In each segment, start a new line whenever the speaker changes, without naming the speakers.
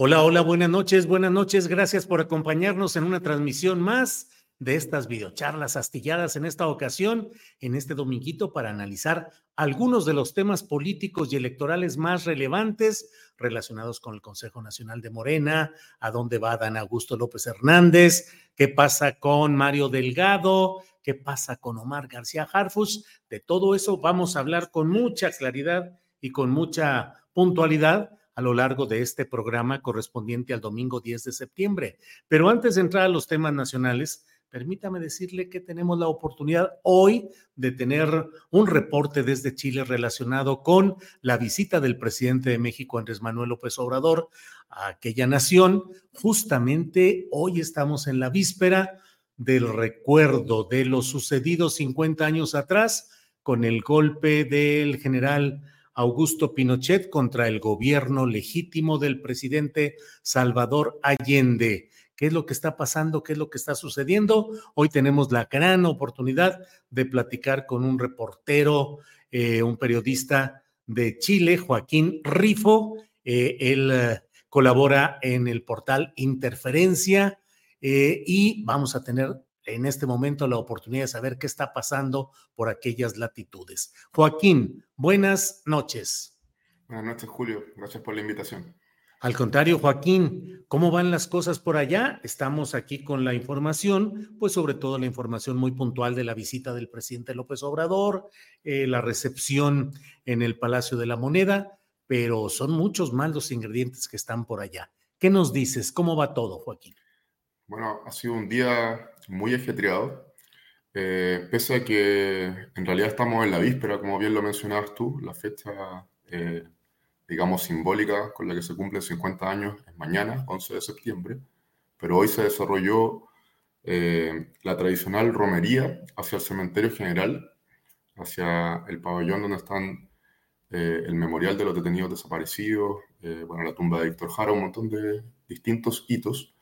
Hola, hola, buenas noches, buenas noches. Gracias por acompañarnos en una transmisión más de estas videocharlas astilladas en esta ocasión, en este dominguito, para analizar algunos de los temas políticos y electorales más relevantes relacionados con el Consejo Nacional de Morena, a dónde va Dan Augusto López Hernández, qué pasa con Mario Delgado, qué pasa con Omar García Harfus. De todo eso vamos a hablar con mucha claridad y con mucha puntualidad a lo largo de este programa correspondiente al domingo 10 de septiembre. Pero antes de entrar a los temas nacionales, permítame decirle que tenemos la oportunidad hoy de tener un reporte desde Chile relacionado con la visita del presidente de México, Andrés Manuel López Obrador, a aquella nación. Justamente hoy estamos en la víspera del recuerdo de lo sucedido 50 años atrás con el golpe del general Augusto Pinochet contra el gobierno legítimo del presidente Salvador Allende. ¿Qué es lo que está pasando? ¿Qué es lo que está sucediendo? Hoy tenemos la gran oportunidad de platicar con un reportero, eh, un periodista de Chile, Joaquín Rifo. Eh, él eh, colabora en el portal Interferencia y vamos a tener en este momento la oportunidad de saber qué está pasando por aquellas latitudes. Joaquín, buenas noches.
Buenas noches, Julio. Gracias por la invitación.
Al contrario, Joaquín, ¿cómo van las cosas por allá? Estamos aquí con la información, pues sobre todo la información muy puntual de la visita del presidente López Obrador, eh, la recepción en el Palacio de la Moneda, pero son muchos más los ingredientes que están por allá. ¿Qué nos dices? ¿Cómo va todo, Joaquín?
Bueno, ha sido un día muy ajetreado, eh, pese a que en realidad estamos en la víspera, como bien lo mencionabas tú, la fecha, eh, digamos, simbólica con la que se cumplen 50 años es mañana, 11 de septiembre, pero hoy se desarrolló eh, la tradicional romería hacia el cementerio general, hacia el pabellón donde están el memorial de los detenidos desaparecidos, bueno, la tumba de Víctor Jara, un montón de distintos hitos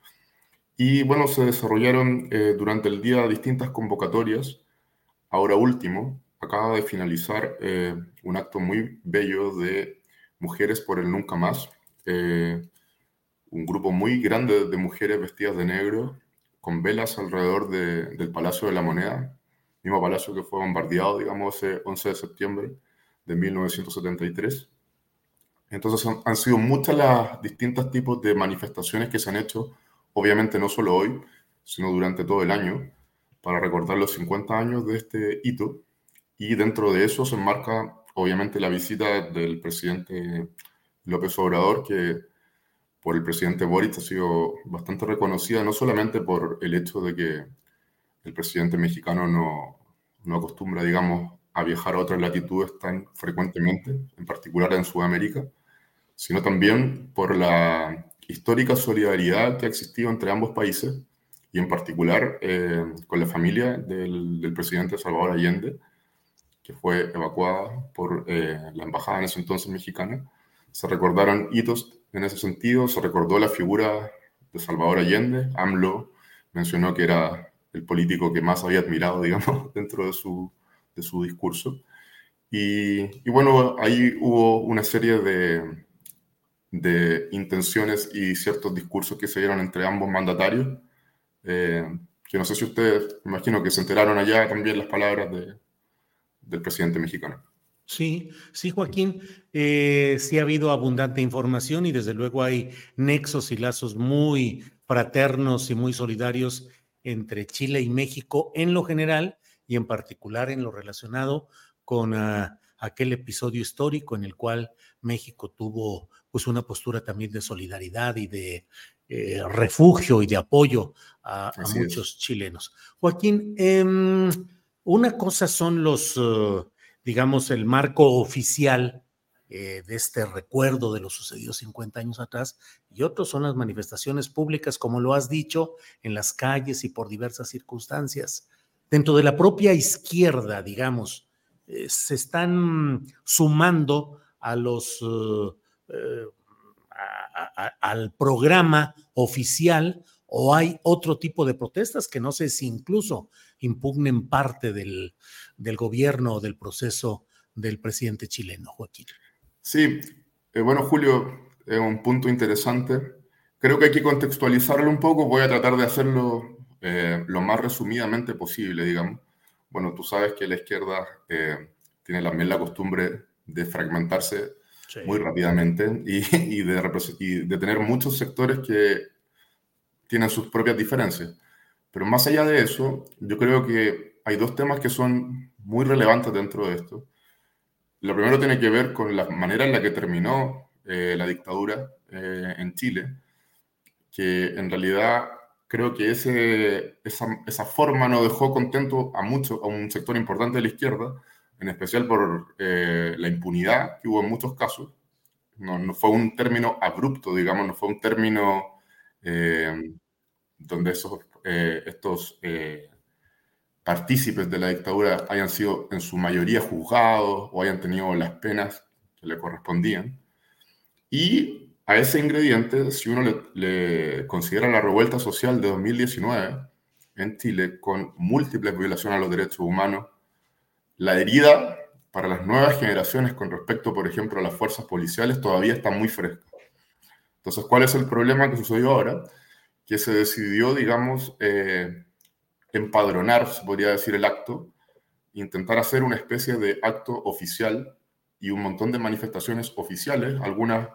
y bueno, se desarrollaron eh, durante el día distintas convocatorias. Ahora último, acaba de finalizar eh, un acto muy bello de Mujeres por el Nunca Más. Eh, un grupo muy grande de mujeres vestidas de negro, con velas alrededor del Palacio de la Moneda, mismo palacio que fue bombardeado, digamos, ese 11 de septiembre de 1973. Entonces han, han sido muchas las distintos tipos de manifestaciones que se han hecho obviamente no solo hoy, sino durante todo el año, para recordar los 50 años de este hito. Y dentro de eso se enmarca, obviamente, la visita del presidente López Obrador, que por el presidente Boric ha sido bastante reconocida, no solamente por el hecho de que el presidente mexicano no, no acostumbra, digamos, a viajar a otras latitudes tan frecuentemente, en particular en Sudamérica, sino también por la histórica solidaridad que ha existido entre ambos países y en particular eh, con la familia del, presidente Salvador Allende, que fue evacuada por eh, la embajada en ese entonces mexicana. Se recordaron hitos en ese sentido, se recordó la figura de Salvador Allende, AMLO mencionó que era el político que más había admirado, digamos, dentro de su, de su discurso. Y, bueno, ahí hubo una serie de, de, intenciones y ciertos discursos que se dieron entre ambos mandatarios, eh, que no sé si ustedes, imagino que se enteraron allá también las palabras de, del presidente mexicano.
Sí, sí, Joaquín, eh, sí ha habido abundante información y desde luego hay nexos y lazos muy fraternos y muy solidarios entre Chile y México en lo general y en particular en lo relacionado con ah, aquel episodio histórico en el cual México tuvo pues una postura también de solidaridad y de eh, refugio y de apoyo a, muchos chilenos. Joaquín, em, una cosa son los, uh, digamos, el marco oficial eh, de este recuerdo de lo sucedido 50 años atrás, y otros son las manifestaciones públicas, como lo has dicho, en las calles y por diversas circunstancias. Dentro de la propia izquierda, digamos, eh, se están sumando a los al programa oficial o hay otro tipo de protestas que no sé si incluso impugnen parte del, del gobierno o del proceso del presidente chileno, Joaquín.
Sí, eh, bueno, Julio, es un punto interesante. Creo que hay que contextualizarlo un poco. Voy a tratar de hacerlo eh, lo más resumidamente posible, digamos. Bueno, tú sabes que la izquierda eh, tiene también la costumbre de fragmentarse muy rápidamente y, y, de, y, de, tener muchos sectores que tienen sus propias diferencias. Pero más allá de eso, yo creo que hay dos temas que son muy relevantes dentro de esto. Lo primero tiene que ver con la manera en la que terminó eh, la dictadura eh, en Chile, que en realidad creo que ese, esa, esa, forma no dejó contento a, mucho, a un sector importante de la izquierda, en especial por eh, la impunidad que hubo en muchos casos. No, no, fue un término abrupto, digamos, no fue un término eh, donde esos, eh, estos partícipes de la dictadura hayan sido en su mayoría juzgados o hayan tenido las penas que le correspondían. Y a ese ingrediente, si uno le, le considera la revuelta social de 2019 en Chile, con múltiples violaciones a los derechos humanos, la herida para las nuevas generaciones con respecto, por ejemplo, a las fuerzas policiales todavía está muy fresca. Entonces, ¿cuál es el problema que sucedió ahora? Que se decidió, digamos, eh, empadronar, se podría decir, el acto, intentar hacer una especie de acto oficial y un montón de manifestaciones oficiales, algunas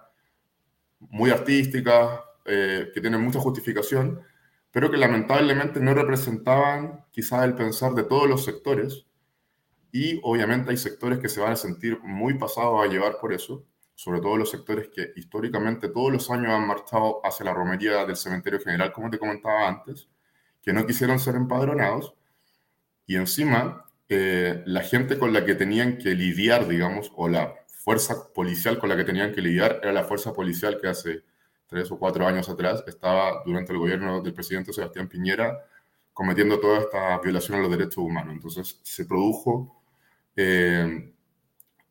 muy artísticas, eh, que tienen mucha justificación, pero que lamentablemente no representaban quizás el pensar de todos los sectores y obviamente hay sectores que se van a sentir muy pasados a llevar por eso, sobre todo los sectores que históricamente todos los años han marchado hacia la romería del cementerio general, como te comentaba antes, que no quisieron ser empadronados. Y encima, eh, la gente con la que tenían que lidiar, digamos, o la fuerza policial con la que tenían que lidiar, era la fuerza policial que hace tres o cuatro años atrás estaba durante el gobierno del presidente Sebastián Piñera cometiendo toda esta violación a los derechos humanos. Entonces se produjo eh,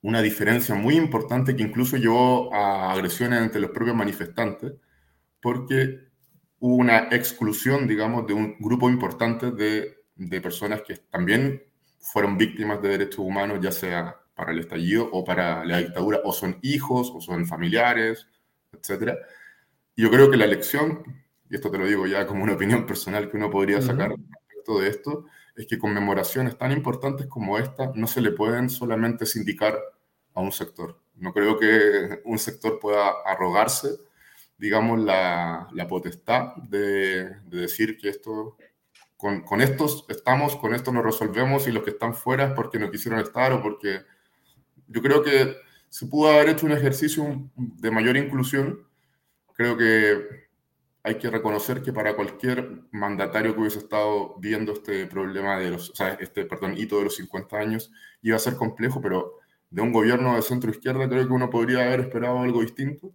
una diferencia muy importante que incluso llevó a agresiones entre los propios manifestantes, porque hubo una exclusión, digamos, de un grupo importante de, de personas que también fueron víctimas de derechos humanos, ya sea para el estallido o para la dictadura, o son hijos, o son familiares, etc. Y yo creo que la elección, y esto te lo digo ya como una opinión personal que uno podría sacar respecto de esto, es que conmemoraciones tan importantes como esta no se le pueden solamente sindicar a un sector. No creo que un sector pueda arrogarse, digamos, la, la potestad de, de, decir que esto, con, con, estos estamos, con esto nos resolvemos y los que están fuera es porque no quisieron estar o porque... Yo creo que se pudo haber hecho un ejercicio de mayor inclusión. Creo que hay que reconocer que para cualquier mandatario que hubiese estado viendo este problema de los, o sea, este, perdón, hito de los 50 años, iba a ser complejo, pero de un gobierno de centro izquierda creo que uno podría haber esperado algo distinto.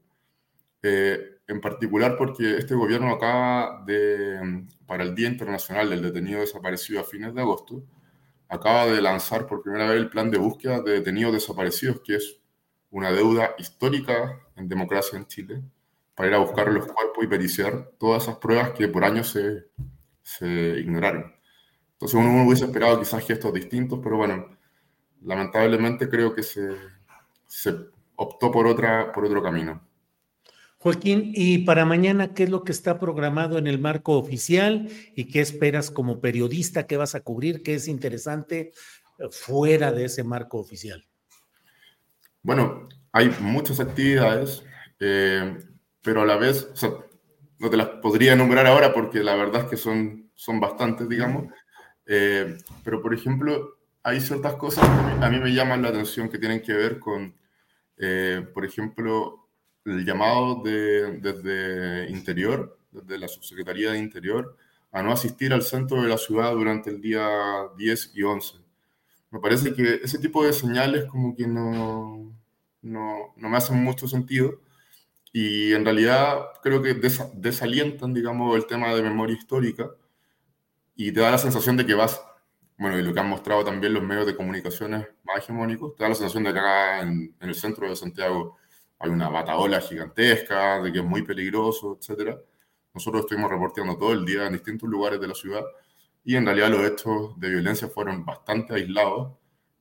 Eh, en particular porque este gobierno acaba de, para el Día Internacional del Detenido Desaparecido a fines de agosto, acaba de lanzar por primera vez el plan de búsqueda de detenidos desaparecidos, que es una deuda histórica en democracia en Chile para ir a buscar los cuerpos y periciar todas esas pruebas que por años se, se ignoraron. Entonces uno hubiese esperado quizás gestos distintos, pero bueno, lamentablemente creo que se, se optó por, otra, por otro camino.
Joaquín, y para mañana, ¿qué es lo que está programado en el marco oficial y qué esperas como periodista? ¿Qué vas a cubrir? ¿Qué es interesante fuera de ese marco oficial?
Bueno, hay muchas actividades, eh, pero a la vez, o sea, no te las podría enumerar ahora porque la verdad es que son, son bastantes, digamos. Eh, pero, por ejemplo, hay ciertas cosas que a mí me llaman la atención que tienen que ver con, por ejemplo, el llamado de, desde Interior, desde la Subsecretaría de Interior, a no asistir al centro de la ciudad durante el día 10 y 11. Me parece que ese tipo de señales como que no, no, no me hacen mucho sentido y en realidad creo que desalientan, digamos, el tema de memoria histórica y te da la sensación de que vas, bueno, y lo que han mostrado también los medios de comunicaciones más hegemónicos, te da la sensación de que acá en, en el centro de Santiago hay una bataola gigantesca, de que es muy peligroso, etc. Nosotros estuvimos reporteando todo el día en distintos lugares de la ciudad y en realidad los hechos de violencia fueron bastante aislados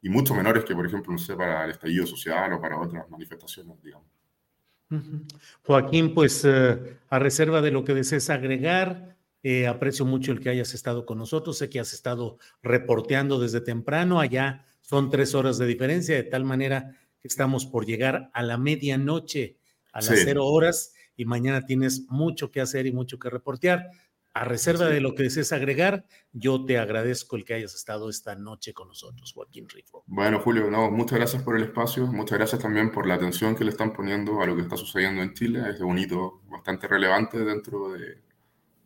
y mucho menores que, por ejemplo, no sé, para el estallido social o para otras manifestaciones, digamos.
Joaquín, pues eh, a reserva de lo que desees agregar, eh, aprecio mucho el que hayas estado con nosotros, sé que has estado reporteando desde temprano, allá son tres horas de diferencia, de tal manera Estamos por llegar a la medianoche, a las cero horas, y mañana tienes mucho que hacer y mucho que reportear. A reserva de lo que desees agregar, yo te agradezco el que hayas estado esta noche con nosotros, Joaquín Rifo.
Bueno, Julio, no, muchas gracias por el espacio, muchas gracias también por la atención que le están poniendo a lo que está sucediendo en Chile. Es un hito bastante relevante dentro de,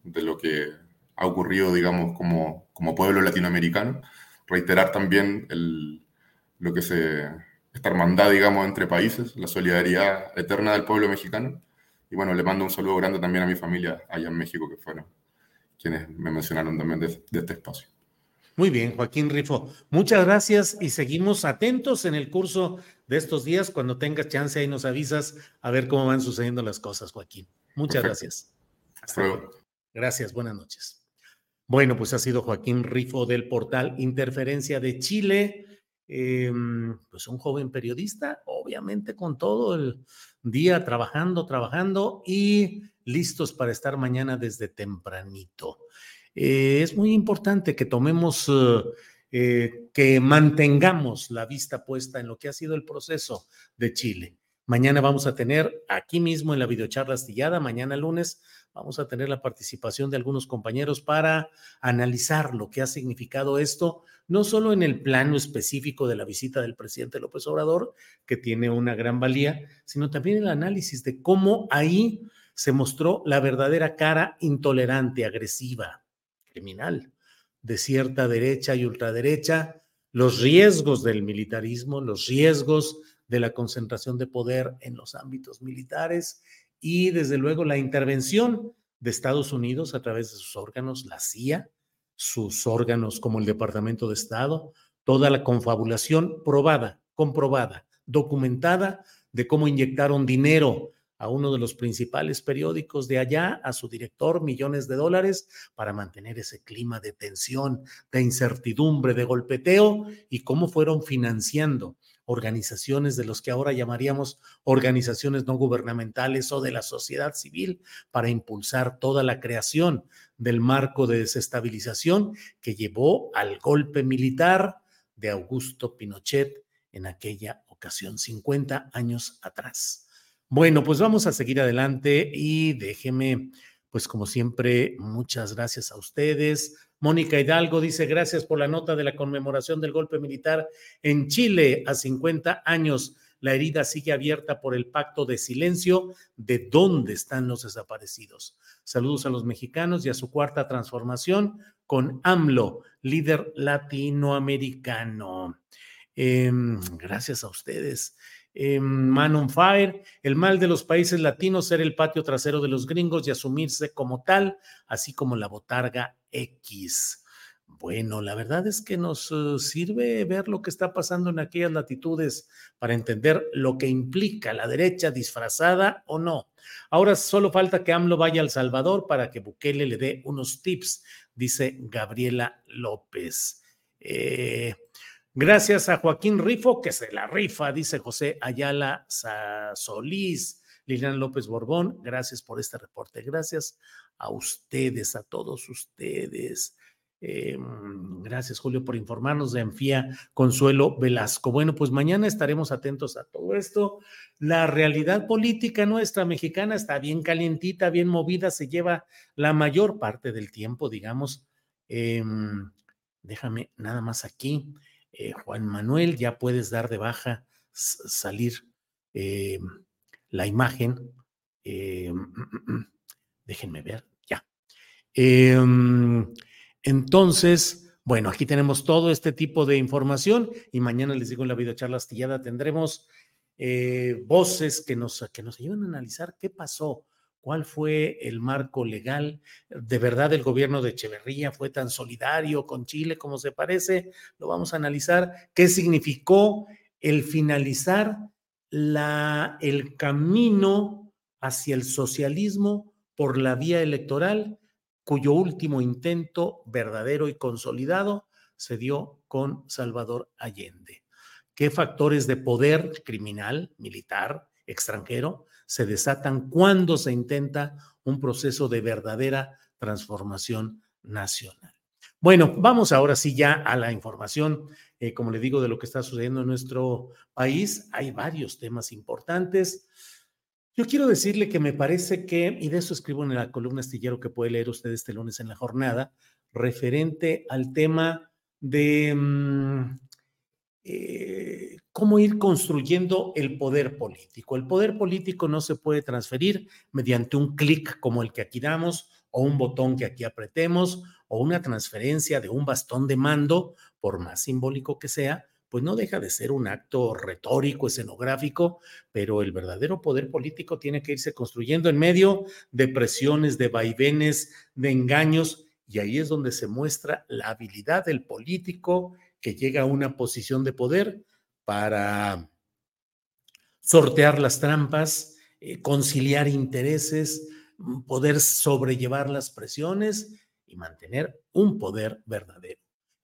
de lo que ha ocurrido, digamos, como, como pueblo latinoamericano. Reiterar también el, lo que se esta hermandad, digamos, entre países, la solidaridad eterna del pueblo mexicano. Y bueno, le mando un saludo grande también a mi familia allá en México, que fueron quienes me mencionaron también de, este espacio.
Muy bien, Joaquín Rifo. Muchas gracias y seguimos atentos en el curso de estos días. Cuando tengas chance ahí nos avisas a ver cómo van sucediendo las cosas, Joaquín. Muchas gracias.
Hasta luego.
Gracias, buenas noches. Bueno, pues ha sido Joaquín Rifo del portal Interferencia de Chile. Em, pues un joven periodista, obviamente con todo el día trabajando, trabajando y listos para estar mañana desde tempranito. Eh, es muy importante que tomemos, eh, eh, que mantengamos la vista puesta en lo que ha sido el proceso de Chile. Mañana vamos a tener aquí mismo en la videocharla astillada, mañana lunes, vamos a tener la participación de algunos compañeros para analizar lo que ha significado esto no solo en el plano específico de la visita del presidente López Obrador, que tiene una gran valía, sino también el análisis de cómo ahí se mostró la verdadera cara intolerante, agresiva, criminal, de cierta derecha y ultraderecha, los riesgos del militarismo, los riesgos de la concentración de poder en los ámbitos militares y desde luego la intervención de Estados Unidos a través de sus órganos, la CIA, sus órganos como el Departamento de Estado, toda la confabulación probada, comprobada, documentada de cómo inyectaron dinero a uno de los principales periódicos de allá, a su director, millones de dólares, para mantener ese clima de tensión, de incertidumbre, de golpeteo, y cómo fueron financiando organizaciones de los que ahora llamaríamos organizaciones no gubernamentales o de la sociedad civil para impulsar toda la creación del marco de desestabilización que llevó al golpe militar de Augusto Pinochet en aquella ocasión, 50 años atrás. Bueno, pues vamos a seguir adelante y déjeme, pues como siempre, muchas gracias a ustedes, Mónica Hidalgo dice, gracias por la nota de la conmemoración del golpe militar en Chile a 50 años. La herida sigue abierta por el pacto de silencio de dónde están los desaparecidos. Saludos a los mexicanos y a su cuarta transformación con AMLO, líder latinoamericano. Em, gracias a ustedes. Eh, Man on Fire, el mal de los países latinos ser el patio trasero de los gringos y asumirse como tal, así como la botarga X. Bueno, la verdad es que nos eh, sirve ver lo que está pasando en aquellas latitudes para entender lo que implica la derecha disfrazada o no. Ahora solo falta que AMLO vaya al Salvador para que Bukele le dé unos tips, dice Gabriela López. Eh, Gracias a Joaquín Rifo, que se la rifa, dice José Ayala Solís. Lilian López Borbón, gracias por este reporte. Gracias a ustedes, a todos ustedes. Em, gracias, Julio, por informarnos de Enfía Consuelo Velasco. Bueno, pues mañana estaremos atentos a todo esto. La realidad política nuestra mexicana está bien calientita, bien movida, se lleva la mayor parte del tiempo, digamos. Em, déjame nada más aquí. Eh, Juan Manuel, ya puedes dar de baja, salir em, la imagen. déjenme ver, ya. Entonces, bueno, aquí tenemos todo este tipo de información y mañana les digo en la videocharla astillada tendremos eh, voces que nos, que nos ayuden a analizar qué pasó, cuál fue el marco legal. ¿De verdad el gobierno de Echeverría fue tan solidario con Chile como se parece? Lo vamos a analizar. ¿Qué significó el finalizar la, el camino hacia el socialismo por la vía electoral? cuyo último intento verdadero y consolidado se dio con Salvador Allende. ¿Qué factores de poder criminal, militar, extranjero se desatan cuando se intenta un proceso de verdadera transformación nacional? Bueno, vamos ahora sí ya a la información, eh, como le digo, de lo que está sucediendo en nuestro país. Hay varios temas importantes. Yo quiero decirle que me parece que, y de eso escribo en la columna astillero que puede leer usted este lunes en la jornada, referente al tema de mm, eh, cómo ir construyendo el poder político. El poder político no se puede transferir mediante un clic como el que aquí damos o un botón que aquí apretemos o una transferencia de un bastón de mando, por más simbólico que sea, pues no deja de ser un acto retórico, escenográfico, pero el verdadero poder político tiene que irse construyendo en medio de presiones, de vaivenes, de engaños, y ahí es donde se muestra la habilidad del político que llega a una posición de poder para sortear las trampas, eh, conciliar intereses, mm, poder sobrellevar las presiones y mantener un poder verdadero.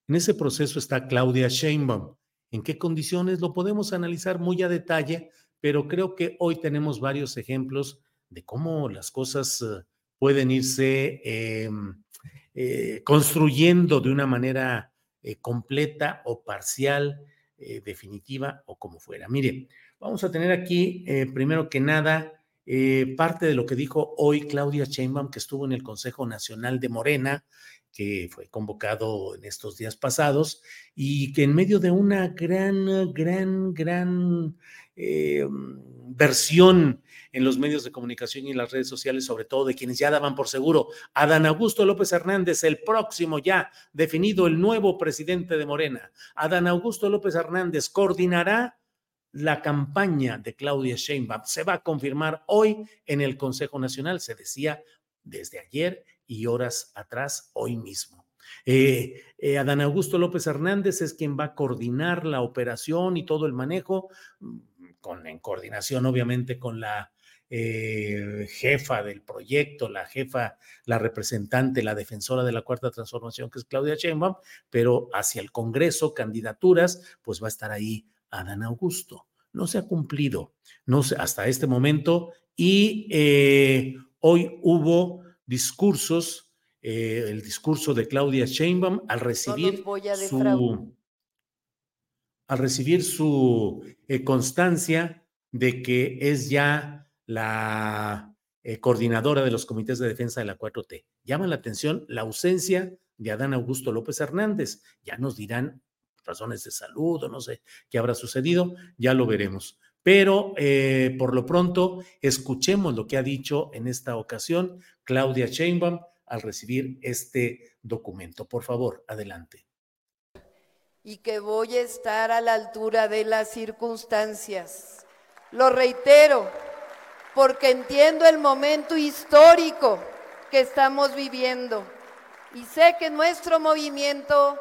En ese proceso está Claudia Sheinbaum, en qué condiciones, lo podemos analizar muy a detalle, pero creo que hoy tenemos varios ejemplos de cómo las cosas eh, pueden irse em, eh, construyendo de una manera eh, completa o parcial, definitiva o como fuera. Mire, vamos a tener aquí, primero que nada, parte de lo que dijo hoy Claudia Sheinbaum, que estuvo en el Consejo Nacional de Morena, que fue convocado en estos días pasados y que en medio de una gran, gran, gran eh, versión en los medios de comunicación y en las redes sociales, sobre todo de quienes ya daban por seguro Adán Augusto López Hernández, el próximo ya definido, el nuevo presidente de Morena. Adán Augusto López Hernández coordinará la campaña de Claudia Sheinbaum. Se va a confirmar hoy en el Consejo Nacional, se decía desde ayer y horas atrás, hoy mismo. Eh, eh, Adán Augusto López Hernández es quien va a coordinar la operación y todo el manejo, mm, con, en coordinación obviamente con la eh, jefa del proyecto, la jefa, la representante, la defensora de la cuarta transformación, que es Claudia Sheinbaum, pero hacia el Congreso, candidaturas, pues va a estar ahí Adán Augusto. No se ha cumplido, no hasta este momento, y hoy hubo discursos, eh, el discurso de Claudia Sheinbaum al recibir su al recibir su eh, constancia de que es ya la eh, coordinadora de los comités de defensa de la 4T. Llama la atención la ausencia de Adán Augusto López Hernández. Ya nos dirán razones de salud o no sé qué habrá sucedido, ya lo veremos. Pero eh, por lo pronto, escuchemos lo que ha dicho en esta ocasión Claudia Sheinbaum al recibir este documento. Por favor, adelante.
Y que voy a estar a la altura de las circunstancias. Lo reitero, porque entiendo el momento histórico que estamos viviendo y sé que nuestro movimiento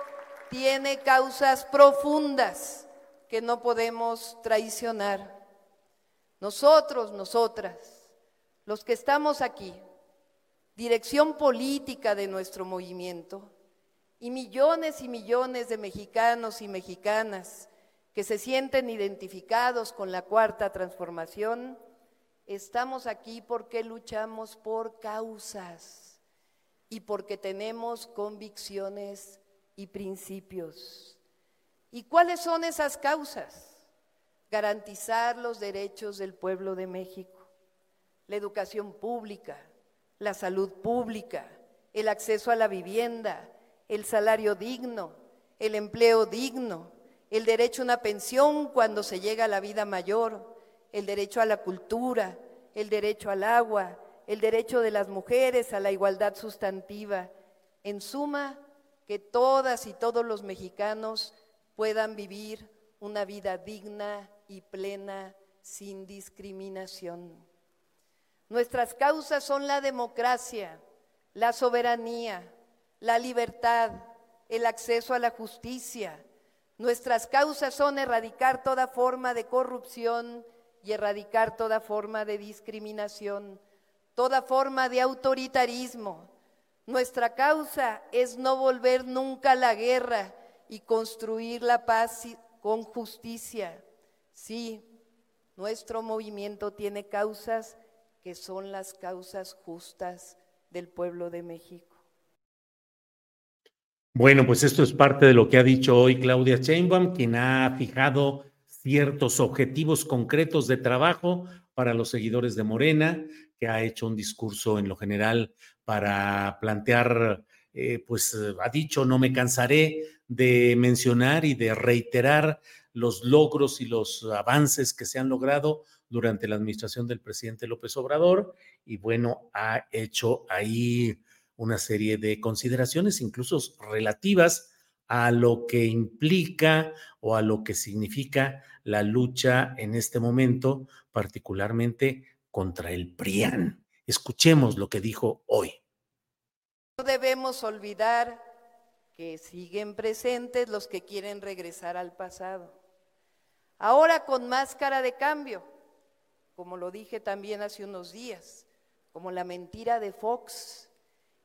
tiene causas profundas que no podemos traicionar. Nosotros, nosotras, los que estamos aquí, dirección política de nuestro movimiento, y millones y millones de mexicanos y mexicanas que se sienten identificados con la cuarta transformación, estamos aquí porque luchamos por causas y porque tenemos convicciones y principios. ¿Y cuáles son esas causas? Garantizar los derechos del pueblo de México, la educación pública, la salud pública, el acceso a la vivienda, el salario digno, el empleo digno, el derecho a una pensión cuando se llega a la vida mayor, el derecho a la cultura, el derecho al agua, el derecho de las mujeres a la igualdad sustantiva. En suma, que todas y todos los mexicanos puedan vivir una vida digna y plena sin discriminación. Nuestras causas son la democracia, la soberanía, la libertad, el acceso a la justicia, Nuestras causas son erradicar toda forma de corrupción y erradicar toda forma de discriminación, toda forma de autoritarismo. Nuestra causa es no volver nunca a la guerra y construir la paz con justicia. Sí, nuestro movimiento tiene causas que son las causas justas del pueblo de México.
Bueno, pues esto es parte de lo que ha dicho hoy Claudia Sheinbaum, quien ha fijado ciertos objetivos concretos de trabajo para los seguidores de Morena, que ha hecho un discurso en lo general para plantear, eh, pues ha dicho, no me cansaré de mencionar y de reiterar los logros y los avances que se han logrado durante la administración del presidente López Obrador. Y bueno, ha hecho ahí una serie de consideraciones, incluso relativas a lo que implica o a lo que significa la lucha en este momento, particularmente contra el PRIAN. Escuchemos lo que dijo hoy.
No debemos olvidar que siguen presentes los que quieren regresar al pasado. Ahora con máscara de cambio, como lo dije también hace unos días, como la mentira de Fox,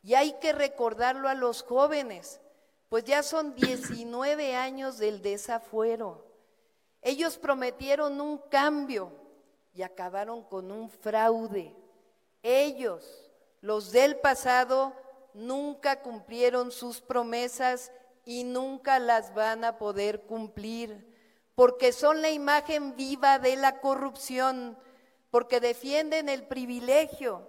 y hay que recordarlo a los jóvenes, pues ya son 19 años del desafuero. Ellos prometieron un cambio y acabaron con un fraude. Ellos, los del pasado, nunca cumplieron sus promesas y nunca las van a poder cumplir, porque son la imagen viva de la corrupción, porque defienden el privilegio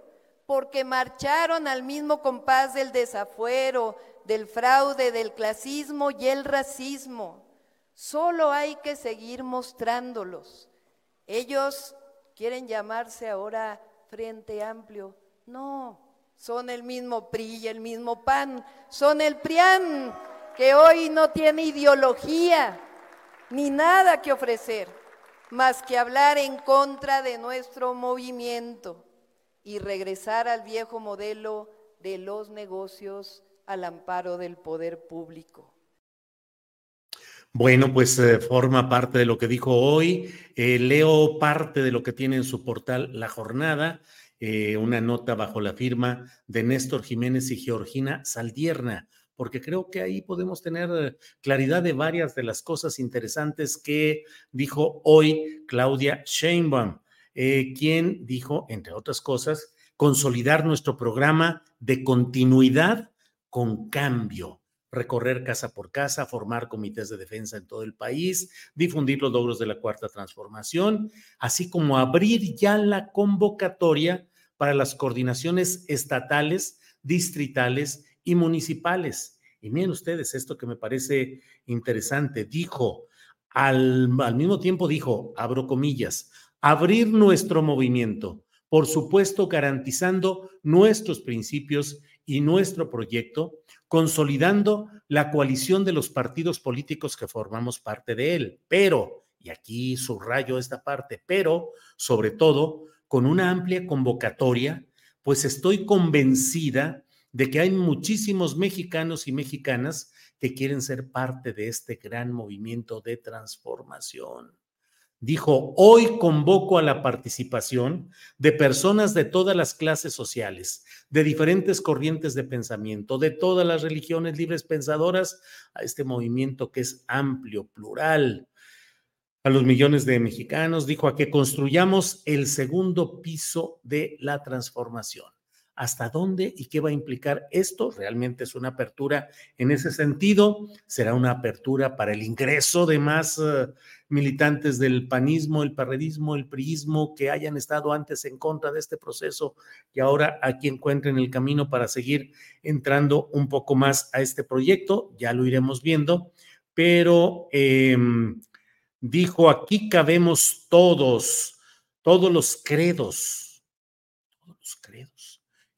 porque marcharon al mismo compás del desafuero, del fraude, del clasismo y el racismo. Solo hay que seguir mostrándolos. Ellos quieren llamarse ahora Frente Amplio. No, son el mismo PRI y el mismo PAN. Son el PRIAN, que hoy no tiene ideología ni nada que ofrecer, más que hablar en contra de nuestro movimiento y regresar al viejo modelo de los negocios al amparo del poder público.
Bueno, pues eh, forma parte de lo que dijo hoy. Eh, leo parte de lo que tiene en su portal La Jornada, eh, una nota bajo la firma de Néstor Jiménez y Georgina Saldierna, porque creo que ahí podemos tener claridad de varias de las cosas interesantes que dijo hoy Claudia Sheinbaum. Quien dijo, entre otras cosas, consolidar nuestro programa de continuidad con cambio, recorrer casa por casa, formar comités de defensa en todo el país, difundir los logros de la cuarta transformación, así como abrir ya la convocatoria para las coordinaciones estatales, distritales y municipales. Y miren ustedes esto que me parece interesante, dijo, al, al mismo tiempo dijo, abro comillas, abrir nuestro movimiento, por supuesto garantizando nuestros principios y nuestro proyecto, consolidando la coalición de los partidos políticos que formamos parte de él, pero, y aquí subrayo esta parte, pero sobre todo con una amplia convocatoria, pues estoy convencida de que hay muchísimos mexicanos y mexicanas que quieren ser parte de este gran movimiento de transformación dijo, hoy convoco a la participación de personas de todas las clases sociales, de diferentes corrientes de pensamiento, de todas las religiones libres pensadoras, a este movimiento que es amplio, plural, a los millones de mexicanos, dijo a que construyamos el segundo piso de la transformación hasta dónde y qué va a implicar esto. Realmente es una apertura en ese sentido. Será una apertura para el ingreso de más eh, militantes del panismo, el parredismo, el priismo que hayan estado antes en contra de este proceso y ahora aquí encuentren el camino para seguir entrando un poco más a este proyecto. Ya lo iremos viendo, pero em, dijo, aquí cabemos todos, todos los credos, todos los credos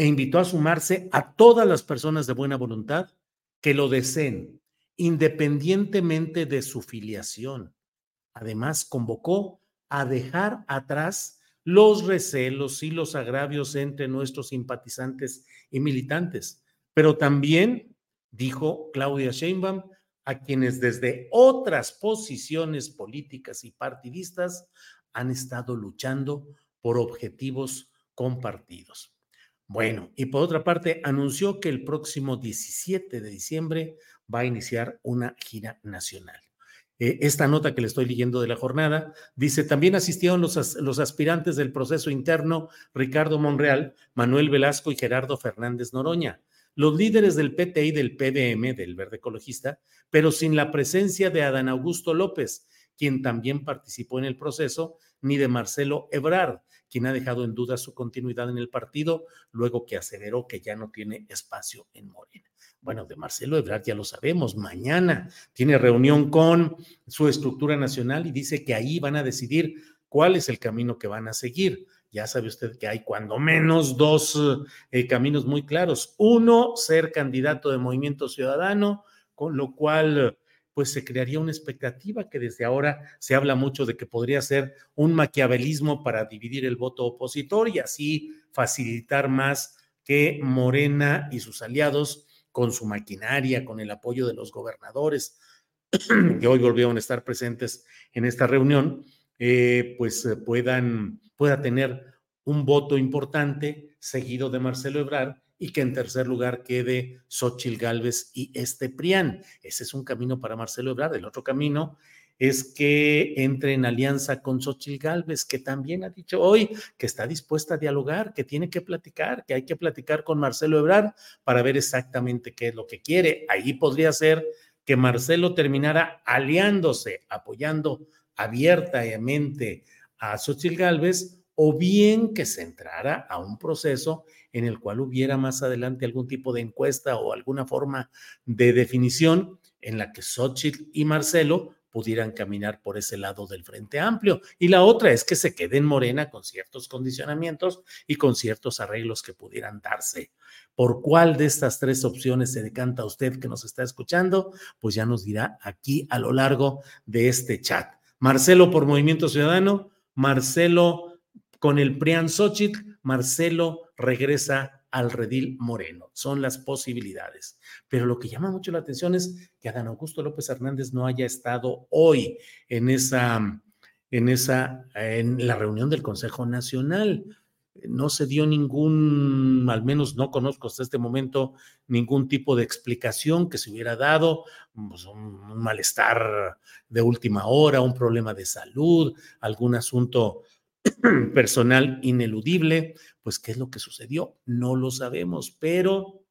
E invitó a sumarse a todas las personas de buena voluntad que lo deseen, independientemente de su filiación. Además, convocó a dejar atrás los recelos y los agravios entre nuestros simpatizantes y militantes, pero también, dijo Claudia Sheinbaum, a quienes desde otras posiciones políticas y partidistas han estado luchando por objetivos compartidos. Bueno, y por otra parte, anunció que el próximo 17 de diciembre va a iniciar una gira nacional. Eh, esta nota que le estoy leyendo de la jornada dice, también asistieron los, los aspirantes del proceso interno Ricardo Monreal, Manuel Velasco y Gerardo Fernández Noroña, los líderes del PT y del PDM, del Verde Ecologista, pero sin la presencia de Adán Augusto López, quien también participó en el proceso, ni de Marcelo Ebrard, quien ha dejado en duda su continuidad en el partido, luego que aseveró que ya no tiene espacio en Morena. Bueno, de Marcelo Ebrard ya lo sabemos, mañana tiene reunión con su estructura nacional y dice que ahí van a decidir cuál es el camino que van a seguir. Ya sabe usted que hay cuando menos dos eh, caminos muy claros. Uno, ser candidato de Movimiento Ciudadano, con lo cual pues se crearía una expectativa que desde ahora se habla mucho de que podría ser un maquiavelismo para dividir el voto opositor y así facilitar más que Morena y sus aliados con su maquinaria, con el apoyo de los gobernadores. Que hoy volvieron a estar presentes en esta reunión, eh, pues eh, puedan, pueda tener un voto importante seguido de Marcelo Ebrard y que en tercer lugar quede Xochil Gálvez y este Prián. Ese es un camino para Marcelo Ebrard. El otro camino es que entre en alianza con Xochil Gálvez, que también ha dicho hoy que está dispuesta a dialogar, que tiene que platicar, que hay que platicar con Marcelo Ebrard para ver exactamente qué es lo que quiere. Ahí podría ser que Marcelo terminara aliándose, apoyando abiertamente a Xochil Gálvez, o bien que se entrara a un proceso en el cual hubiera más adelante algún tipo de encuesta o alguna forma de definición en la que Xochitl y Marcelo pudieran caminar por ese lado del Frente Amplio. Y la otra es que se quede en Morena con ciertos condicionamientos y con ciertos arreglos que pudieran darse. ¿Por cuál de estas tres opciones se decanta usted que nos está escuchando? Pues ya nos dirá aquí a lo largo de este chat. Marcelo por Movimiento Ciudadano, Marcelo con el Prian Xochitl, Marcelo regresa al redil moreno. Son las posibilidades. Pero lo que llama mucho la atención es que Adán Augusto López Hernández no haya estado hoy en esa, en esa, en la reunión del Consejo Nacional. No se dio ningún, al menos no conozco hasta este momento, ningún tipo de explicación que se hubiera dado, pues, un malestar de última hora, un problema de salud, algún asunto personal ineludible, pues qué es lo que sucedió, no lo sabemos, pero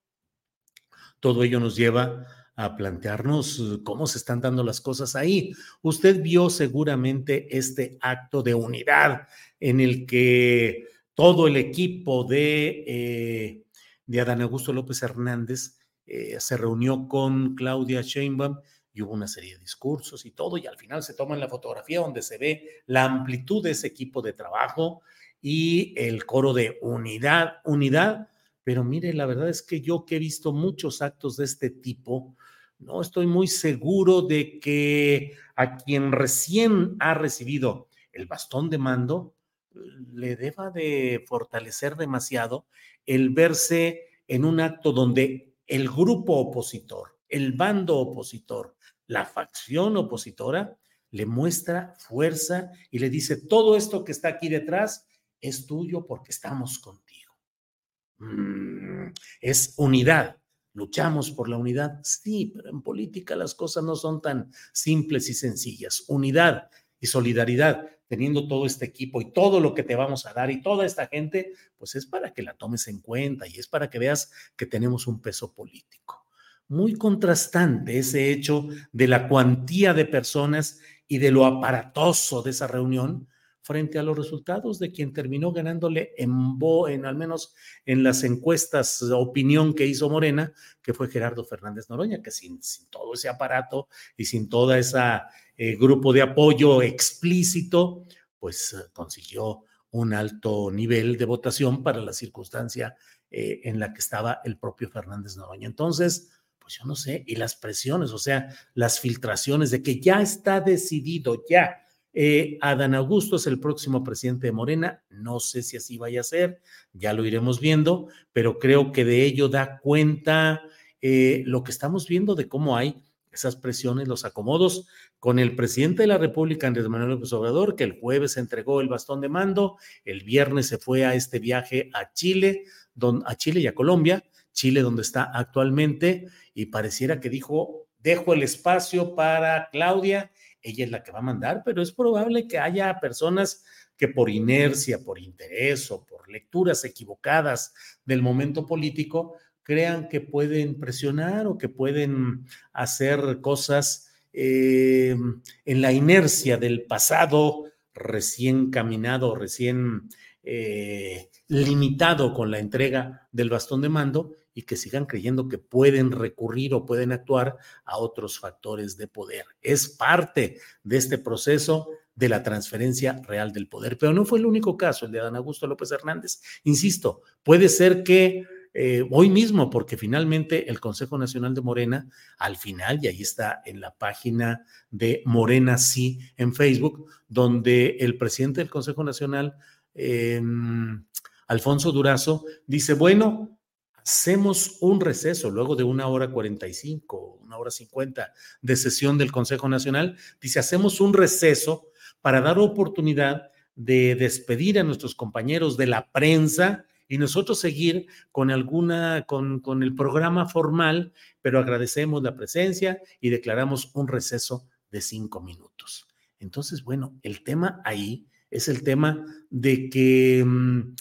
todo ello nos lleva a plantearnos eh, cómo se están dando las cosas ahí. Usted vio seguramente este acto de unidad en el que todo el equipo de, eh, Adán Augusto López Hernández eh, se reunió con Claudia Sheinbaum hubo una serie de discursos y todo, y al final se toma la fotografía donde se ve la amplitud de ese equipo de trabajo y el coro de unidad, unidad. Pero mire, la verdad es que yo que he visto muchos actos de este tipo, no estoy muy seguro de que a quien recién ha recibido el bastón de mando le deba de fortalecer demasiado el verse en un acto donde el grupo opositor, el bando opositor, la facción opositora, le muestra fuerza y le dice, todo esto que está aquí detrás es tuyo porque estamos contigo. Mm, es unidad. Luchamos por la unidad, sí, pero en política las cosas no son tan simples y sencillas. Unidad y solidaridad, teniendo todo este equipo y todo lo que te vamos a dar y toda esta gente, pues es para que la tomes en cuenta y es para que veas que tenemos un peso político. Muy contrastante ese hecho de la cuantía de personas y de lo aparatoso de esa reunión, frente a los resultados de quien terminó ganándole en, en al menos en las encuestas opinión que hizo Morena, que fue Gerardo Fernández Noroña, que sin, todo ese aparato y sin todo ese eh, grupo de apoyo explícito, pues eh, consiguió un alto nivel de votación para la circunstancia eh, en la que estaba el propio Fernández Noroña. Entonces, yo no sé, y las presiones, o sea, las filtraciones de que ya está decidido, ya, eh, Adán Augusto es el próximo presidente de Morena. No sé si así vaya a ser, ya lo iremos viendo, pero creo que de ello da cuenta eh, lo que estamos viendo de cómo hay esas presiones, los acomodos con el presidente de la República, Andrés Manuel López Obrador, que el jueves entregó el bastón de mando, el viernes se fue a este viaje a Chile, a Chile y a Colombia, Chile donde está actualmente, y pareciera que dijo, dejo el espacio para Claudia ella es la que va a mandar, pero es probable que haya personas que por inercia, por interés o por lecturas equivocadas del momento político, crean que pueden presionar o que pueden hacer cosas eh, en la inercia del pasado recién caminado, recién eh, limitado con la entrega del bastón de mando y que sigan creyendo que pueden recurrir o pueden actuar a otros factores de poder. Es parte de este proceso de la transferencia real del poder, pero no fue el único caso, el de Adán Augusto López Hernández. Insisto, puede ser que eh, hoy mismo, porque finalmente el Consejo Nacional de Morena, al final, y ahí está en la página de Morena Sí en Facebook, donde el presidente del Consejo Nacional, Alfonso Durazo, dice, bueno, hacemos un receso luego de una hora 45, una hora 50 de sesión del Consejo Nacional, dice, hacemos un receso para dar oportunidad de despedir a nuestros compañeros de la prensa y nosotros seguir con alguna, con, con el programa formal, pero agradecemos la presencia y declaramos un receso de cinco minutos. Entonces, bueno, el tema ahí es el tema de que... Mm,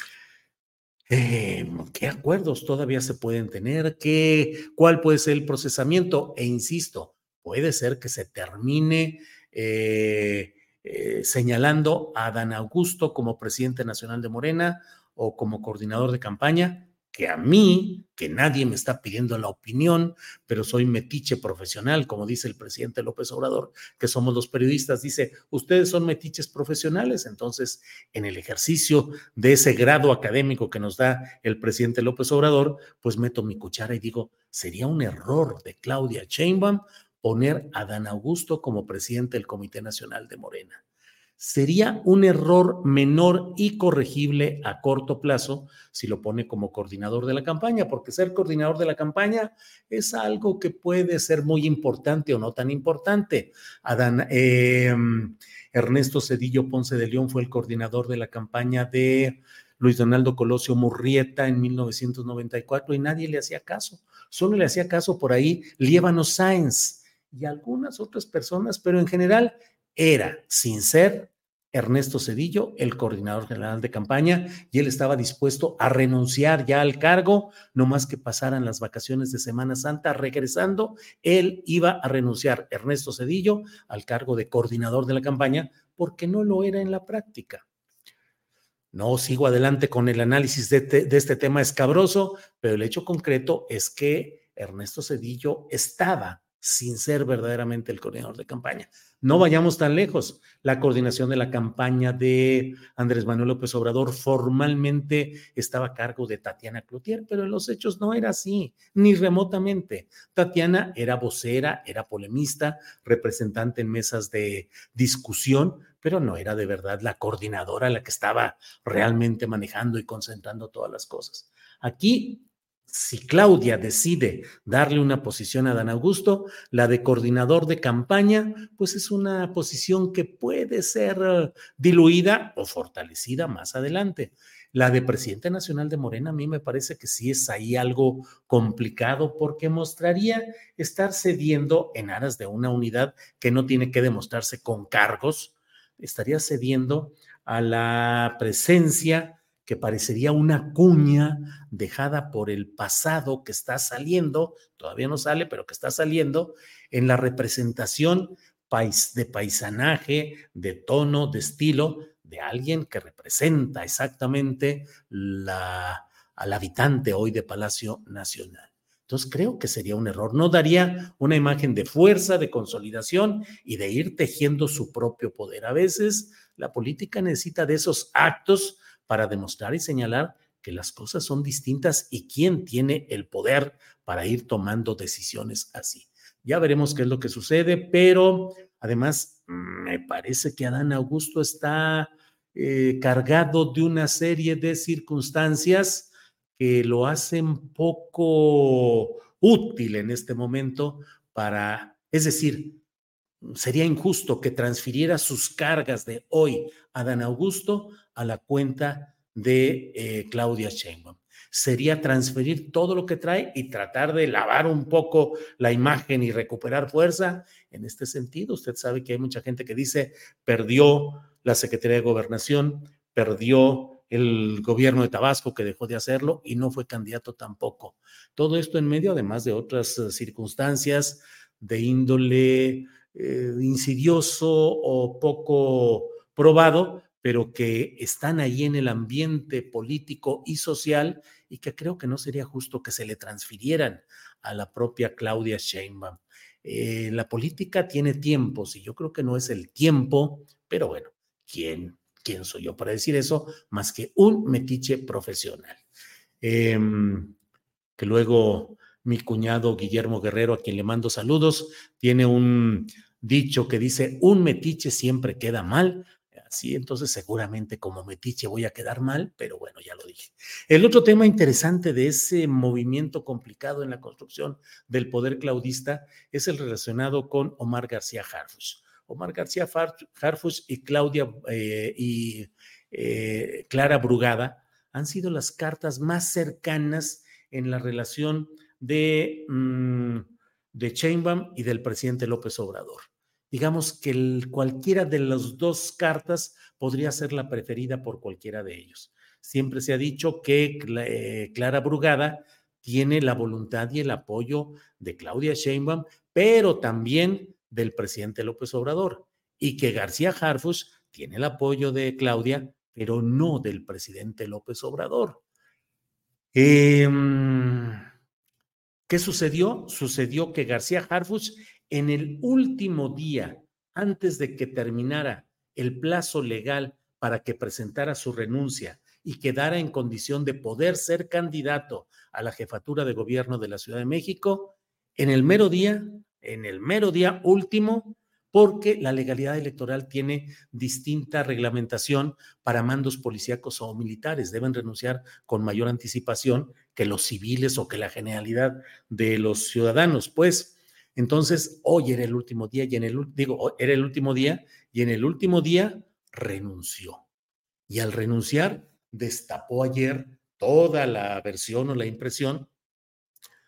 Em, qué acuerdos todavía se pueden tener, ¿Qué, cuál puede ser el procesamiento. E insisto, puede ser que se termine eh, eh, señalando a Dan Augusto como presidente nacional de Morena o como coordinador de campaña, que a mí, que nadie me está pidiendo la opinión, pero soy metiche profesional, como dice el presidente López Obrador, que somos los periodistas, dice, ustedes son metiches profesionales, entonces en el ejercicio de ese grado académico que nos da el presidente López Obrador, pues meto mi cuchara y digo, sería un error de Claudia Sheinbaum poner a Dan Augusto como presidente del Comité Nacional de Morena sería un error menor y corregible a corto plazo si lo pone como coordinador de la campaña, porque ser coordinador de la campaña es algo que puede ser muy importante o no tan importante. Adán, em, Ernesto Cedillo Ponce de León fue el coordinador de la campaña de Luis Donaldo Colosio Murrieta en 1994 y nadie le hacía caso. Solo le hacía caso por ahí Liébano Sáenz y algunas otras personas, pero en general era, sin ser Ernesto Cedillo, el coordinador general de campaña, y él estaba dispuesto a renunciar ya al cargo, no más que pasaran las vacaciones de Semana Santa. Regresando, él iba a renunciar, Ernesto Cedillo, al cargo de coordinador de la campaña, porque no lo era en la práctica. No sigo adelante con el análisis de, de este tema escabroso, pero el hecho concreto es que Ernesto Cedillo estaba sin ser verdaderamente el coordinador de campaña. No vayamos tan lejos. La coordinación de la campaña de Andrés Manuel López Obrador formalmente estaba a cargo de Tatiana Cloutier, pero en los hechos no era así, ni remotamente. Tatiana era vocera, era polemista, representante en mesas de discusión, pero no era de verdad la coordinadora la que estaba realmente manejando y concentrando todas las cosas. Aquí si Claudia decide darle una posición a Dan Augusto, la de coordinador de campaña, pues es una posición que puede ser eh, diluida o fortalecida más adelante. La de presidente nacional de Morena a mí me parece que sí es ahí algo complicado porque mostraría estar cediendo en aras de una unidad que no tiene que demostrarse con cargos, estaría cediendo a la presencia que parecería una cuña dejada por el pasado que está saliendo, todavía no sale, pero que está saliendo en la representación de paisanaje, de tono, de estilo de alguien que representa exactamente la, al habitante hoy de Palacio Nacional. Entonces creo que sería un error. No daría una imagen de fuerza, de consolidación y de ir tejiendo su propio poder. A veces la política necesita de esos actos para demostrar y señalar que las cosas son distintas y quién tiene el poder para ir tomando decisiones así. Ya veremos qué es lo que sucede, pero además me parece que Adán Augusto está eh, cargado de una serie de circunstancias que lo hacen poco útil en este momento para, es decir, sería injusto que transfiriera sus cargas de hoy a Dan Augusto a la cuenta de eh, Claudia Sheinbaum. Sería transferir todo lo que trae y tratar de lavar un poco la imagen y recuperar fuerza. En este sentido, usted sabe que hay mucha gente que dice, perdió la Secretaría de Gobernación, perdió el gobierno de Tabasco que dejó de hacerlo y no fue candidato tampoco. Todo esto en medio, además de otras eh, circunstancias de índole eh, insidioso o poco probado, pero que están ahí en el ambiente político y social y que creo que no sería justo que se le transfirieran a la propia Claudia Sheinbaum. Eh, la política tiene tiempos y yo creo que no es el tiempo, pero bueno, ¿quién, quién soy yo para decir eso más que un metiche profesional? Em, que luego mi cuñado Guillermo Guerrero, a quien le mando saludos, tiene un dicho que dice, un metiche siempre queda mal, Sí, entonces seguramente como metiche voy a quedar mal, pero bueno, ya lo dije. El otro tema interesante de ese movimiento complicado en la construcción del poder claudista es el relacionado con Omar García Harfuch. Omar García Harfuch y Claudia eh, y eh, Clara Brugada han sido las cartas más cercanas en la relación de, mm, de Chainbaum y del presidente López Obrador digamos que cualquiera de las dos cartas podría ser la preferida por cualquiera de ellos. Siempre se ha dicho que eh, Clara Brugada tiene la voluntad y el apoyo de Claudia Sheinbaum, pero también del presidente López Obrador, y que García Harfus tiene el apoyo de Claudia, pero no del presidente López Obrador. Em, ¿Qué sucedió? Sucedió que García Harfus en el último día, antes de que terminara el plazo legal para que presentara su renuncia y quedara en condición de poder ser candidato a la jefatura de gobierno de la Ciudad de México, en el mero día, en el mero día último, porque la legalidad electoral tiene distinta reglamentación para mandos policíacos o militares. Deben renunciar con mayor anticipación que los civiles o que la generalidad de los ciudadanos. Pues entonces, hoy era el último día y en el digo, era el último día y en el último día renunció. Y al renunciar destapó ayer toda la versión o la impresión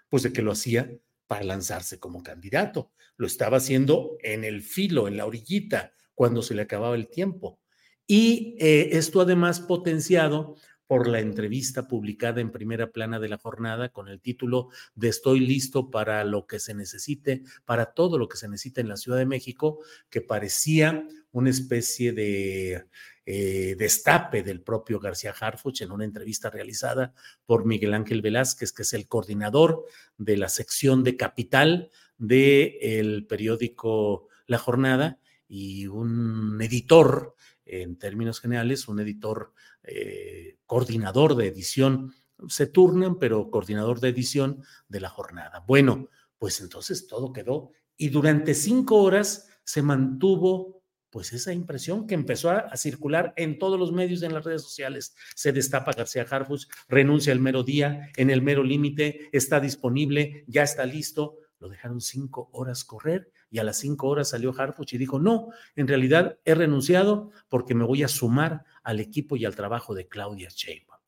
pues de que lo hacía para lanzarse como candidato. Lo estaba haciendo en el filo, en la orillita, cuando se le acababa el tiempo. Y eh, esto además potenciado por la entrevista publicada en primera plana de la jornada con el título de Estoy listo para lo que se necesite, para todo lo que se necesita en la Ciudad de México, que parecía una especie de eh, destape del propio García Harfuch en una entrevista realizada por Miguel Ángel Velázquez, que es el coordinador de la sección de Capital del periódico La Jornada y un editor, en términos generales, un editor eh, coordinador de edición, se turnan, pero coordinador de edición de la jornada. Bueno, pues entonces todo quedó y durante cinco horas se mantuvo pues esa impresión que empezó a, circular en todos los medios, en las redes sociales. Se destapa García Harfus, renuncia el mero día, en el mero límite, está disponible, ya está listo. Lo dejaron cinco horas correr y a las cinco horas salió Harfuch y dijo, no, en realidad he renunciado porque me voy a sumar al equipo y al trabajo de Claudia Sheinbaum.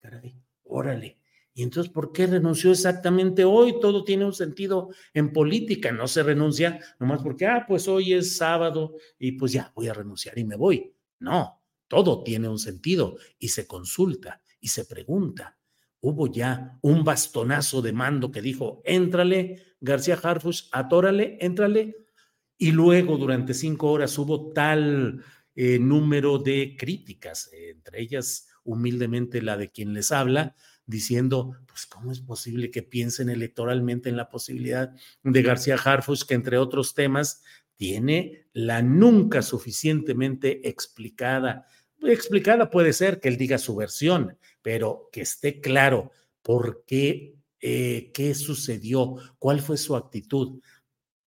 Caray, órale. Y entonces, ¿por qué renunció exactamente hoy? Todo tiene un sentido en política, no se renuncia nomás porque, ah, pues hoy es sábado y pues ya voy a renunciar y me voy. No, todo tiene un sentido y se consulta y se pregunta. Hubo ya un bastonazo de mando que dijo, éntrale, García Harfuch, atórale, éntrale. Y luego durante cinco horas hubo tal eh, número de críticas, entre ellas humildemente la de quien les habla, diciendo, pues, ¿cómo es posible que piensen electoralmente en la posibilidad de García Harfuch, que entre otros temas tiene la nunca suficientemente explicada? Explicada puede ser que él diga su versión, pero que esté claro por qué eh, qué sucedió, cuál fue su actitud.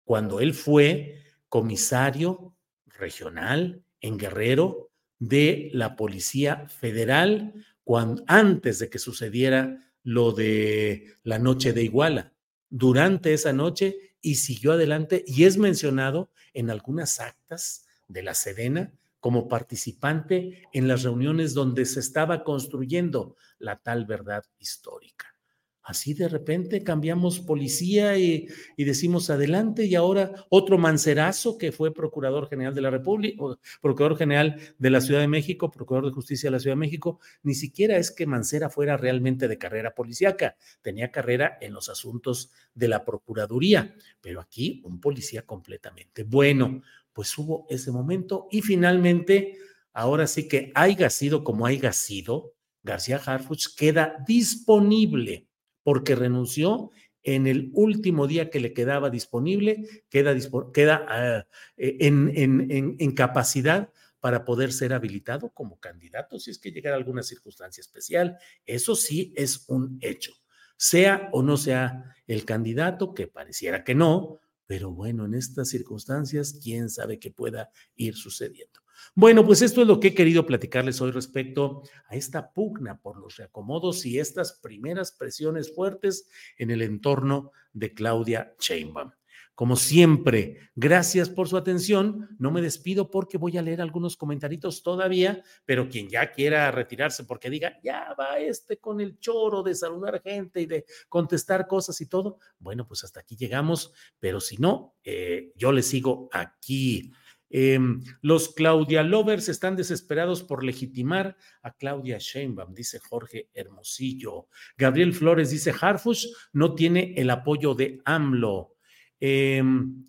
Cuando él fue comisario regional en Guerrero de la Policía Federal, cuando, antes de que sucediera lo de la noche de Iguala, durante esa noche y siguió adelante y es mencionado en algunas actas de la Sedena como participante en las reuniones donde se estaba construyendo la tal verdad histórica. Así de repente cambiamos policía y, decimos adelante y ahora otro mancerazo que fue procurador general de la República, procurador general de la Ciudad de México, procurador de justicia de la Ciudad de México, ni siquiera es que Mancera fuera realmente de carrera policíaca, tenía carrera en los asuntos de la Procuraduría, pero aquí un policía completamente. Bueno, pues hubo ese momento y finalmente, ahora sí que haya sido como haya sido, García Harfuch queda disponible porque renunció en el último día que le quedaba disponible, queda, queda ah, eh, en, capacidad para poder ser habilitado como candidato si es que llegara alguna circunstancia especial. Eso sí es un hecho. Sea o no sea el candidato, que pareciera que no, pero bueno, en estas circunstancias, quién sabe qué pueda ir sucediendo. Bueno, pues esto es lo que he querido platicarles hoy respecto a esta pugna por los reacomodos y estas primeras presiones fuertes en el entorno de Claudia Sheinbaum. Como siempre, gracias por su atención. No me despido porque voy a leer algunos comentarios todavía, pero quien ya quiera retirarse porque diga, ya va este con el choro de saludar gente y de contestar cosas y todo, bueno, pues hasta aquí llegamos, pero si no, eh, yo le sigo aquí. Em, los Claudia Lovers están desesperados por legitimar a Claudia Sheinbaum, dice Jorge Hermosillo. Gabriel Flores dice, Harfush no tiene el apoyo de AMLO. Em,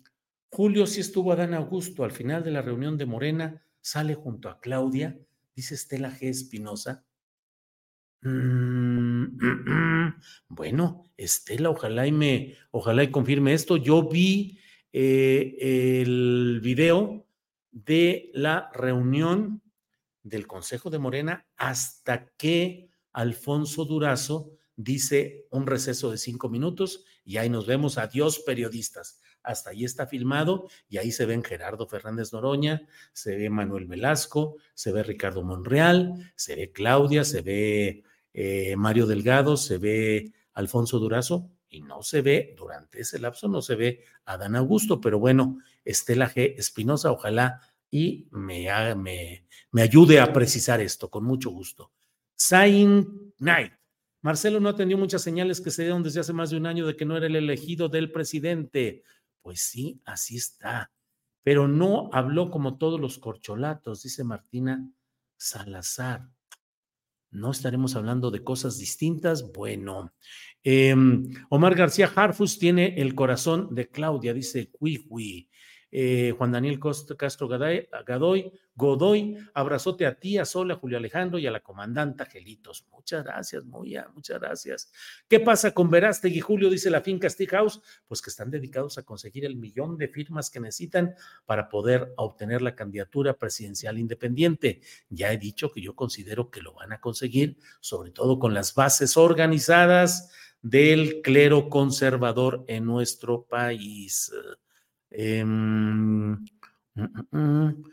Julio sí estuvo Adán Augusto. Al final de la reunión de Morena, sale junto a Claudia, dice Estela G. Espinosa. Mm, bueno, Estela, ojalá y me, ojalá y confirme esto. Yo vi eh, el video de la reunión del Consejo de Morena hasta que Alfonso Durazo dice un receso de cinco minutos y ahí nos vemos. Adiós, periodistas. Hasta ahí está filmado y ahí se ven Gerardo Fernández Noroña, se ve Manuel Velasco, se ve Ricardo Monreal, se ve Claudia, se ve eh, Mario Delgado, se ve Alfonso Durazo y no se ve, durante ese lapso no se ve a Dan Augusto, pero bueno, Estela G. Espinosa, ojalá y me, me, me ayude a precisar esto, con mucho gusto. Sain Knight. Marcelo no atendió muchas señales que se dieron desde hace más de un año de que no era el elegido del presidente. Pues sí, así está. pero no habló como todos los corcholatos, dice Martina Salazar. ¿No estaremos hablando de cosas distintas? Bueno, em, Omar García Harfus tiene el corazón de Claudia, dice Cuihui. Eh, Juan Daniel Castro Gadoy, Godoy, abrazote a ti, a Sola, a Julio Alejandro y a la comandante Gelitos. Muchas gracias, Moya, muchas gracias. ¿Qué pasa con Verástegui, Julio? Dice la finca Stick House, pues que están dedicados a conseguir el millón de firmas que necesitan para poder obtener la candidatura presidencial independiente. Ya he dicho que yo considero que lo van a conseguir, sobre todo con las bases organizadas del clero conservador en nuestro país. Em, mm, mm, mm,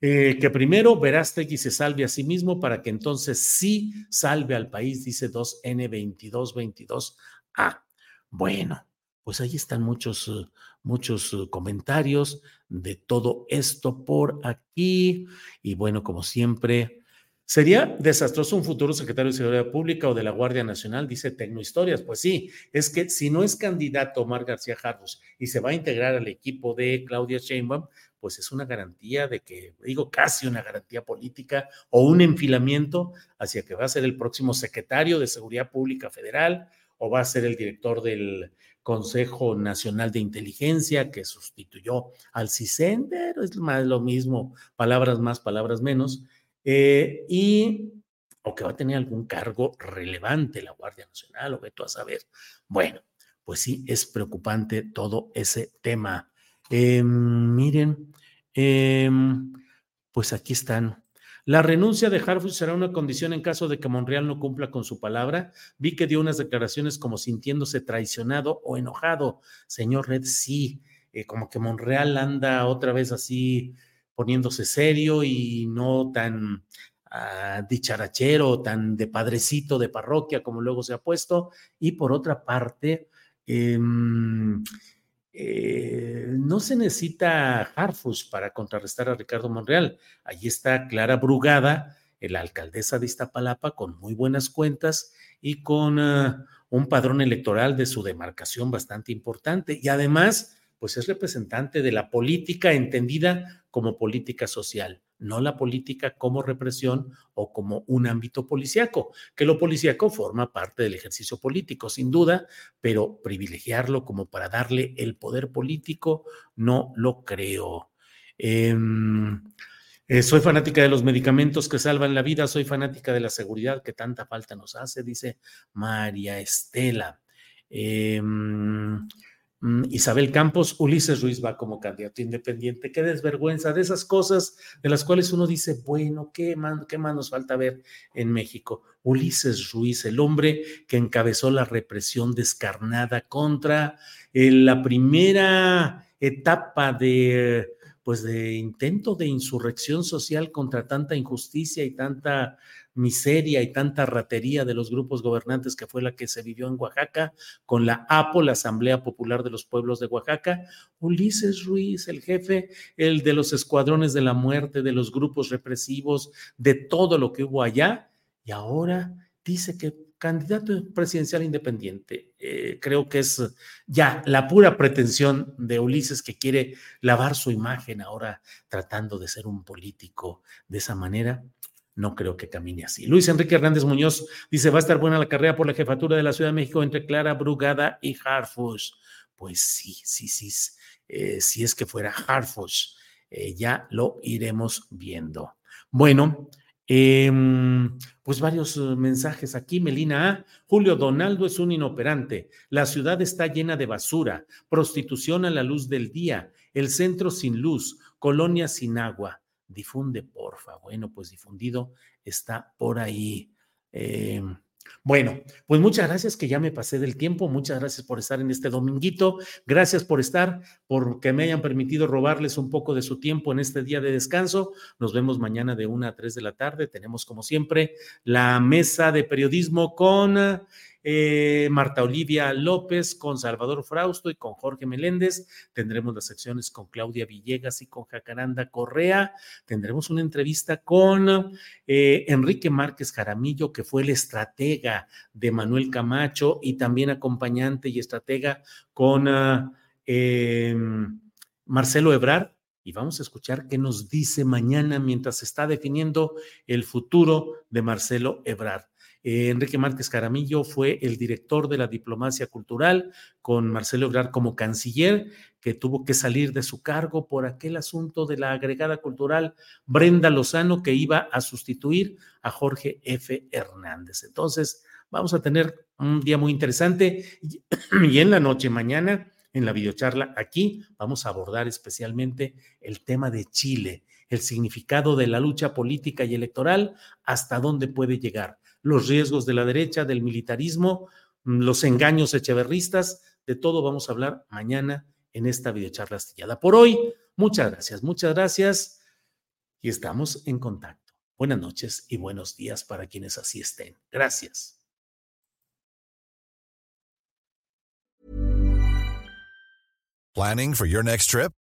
eh, que primero Verástegui se salve a sí mismo para que entonces sí salve al país, dice 2N2222A. Bueno, pues ahí están muchos, eh, muchos eh, comentarios de todo esto por aquí. Y bueno, como siempre, Sería desastroso un futuro secretario de Seguridad Pública o de la Guardia Nacional, dice Tecnohistorias. Pues sí, es que si no es candidato Omar García Jarros y se va a integrar al equipo de Claudia Sheinbaum, pues es una garantía de que, digo, casi una garantía política o un enfilamiento hacia que va a ser el próximo secretario de Seguridad Pública Federal o va a ser el director del Consejo Nacional de Inteligencia que sustituyó al CISEN, pero es más lo mismo, palabras más, palabras menos eh, y o que va a tener algún cargo relevante la Guardia Nacional, o que tú a saber. Bueno, pues sí, es preocupante todo ese tema. Em, miren, em, pues aquí están. La renuncia de Harfuch será una condición en caso de que Monreal no cumpla con su palabra. Vi que dio unas declaraciones como sintiéndose traicionado o enojado. Señor Red, sí, eh, como que Monreal anda otra vez así poniéndose serio y no tan uh, dicharachero, tan de padrecito de parroquia como luego se ha puesto. Y por otra parte, em, eh, no se necesita Harfus para contrarrestar a Ricardo Monreal. Allí está Clara Brugada, la alcaldesa de Iztapalapa, con muy buenas cuentas y con ah, un padrón electoral de su demarcación bastante importante. Y además, pues es representante de la política entendida como política social, no la política como represión o como un ámbito policíaco, que lo policíaco forma parte del ejercicio político, sin duda, pero privilegiarlo como para darle el poder político, no lo creo. Em, eh, soy fanática de los medicamentos que salvan la vida, soy fanática de la seguridad que tanta falta nos hace, dice María Estela. Mm, Isabel Campos, Ulises Ruiz va como candidato independiente. Qué desvergüenza de esas cosas de las cuales uno dice, bueno, ¿qué más, qué más nos falta ver en México? Ulises Ruiz, el hombre que encabezó la represión descarnada contra eh, la primera etapa de, pues, de intento de insurrección social contra tanta injusticia y tanta miseria y tanta ratería de los grupos gobernantes que fue la que se vivió en Oaxaca con la APO, la Asamblea Popular de los Pueblos de Oaxaca, Ulises Ruiz, el jefe, el de los escuadrones de la muerte, de los grupos represivos, de todo lo que hubo allá, y ahora dice que candidato presidencial independiente. Eh, creo que es ya la pura pretensión de Ulises que quiere lavar su imagen ahora tratando de ser un político de esa manera no creo que camine así. Luis Enrique Hernández Muñoz dice, va a estar buena la carrera por la jefatura de la Ciudad de México entre Clara Brugada y Harfush. Pues sí, sí, sí, eh, si es que fuera Harfush, eh, ya lo iremos viendo. Bueno, em, pues varios eh, mensajes aquí. Melina A. Julio Donaldo es un inoperante. La ciudad está llena de basura, prostitución a la luz del día, el centro sin luz, colonia sin agua difunde, porfa. Bueno, pues difundido está por ahí. Em, bueno, pues muchas gracias que ya me pasé del tiempo, muchas gracias por estar en este dominguito, gracias por estar, por que me hayan permitido robarles un poco de su tiempo en este día de descanso. Nos vemos mañana de una a tres de la tarde. Tenemos como siempre la mesa de periodismo con eh, Marta Olivia López, con Salvador Frausto y con Jorge Meléndez. Tendremos las secciones con Claudia Villegas y con Jacaranda Correa. Tendremos una entrevista con eh, Enrique Márquez Jaramillo, que fue el estratega de Manuel Camacho y también acompañante y estratega con ah, em, Marcelo Ebrard y vamos a escuchar qué nos dice mañana mientras se está definiendo el futuro de Marcelo Ebrard. Eh, Enrique Márquez Caramillo fue el director de la diplomacia cultural con Marcelo Ebrard como canciller, que tuvo que salir de su cargo por aquel asunto de la agregada cultural Brenda Lozano, que iba a sustituir a Jorge F. Hernández. Entonces, vamos a tener un día muy interesante y en la noche mañana en la videocharla aquí vamos a abordar especialmente el tema de Chile, el significado de la lucha política y electoral, hasta dónde puede llegar, los riesgos de la derecha, del militarismo, mm, los engaños echeverristas, de todo vamos a hablar mañana en esta videocharla astillada. Por hoy, muchas gracias, muchas gracias y estamos en contacto. Buenas noches y buenos días para quienes así estén. Gracias.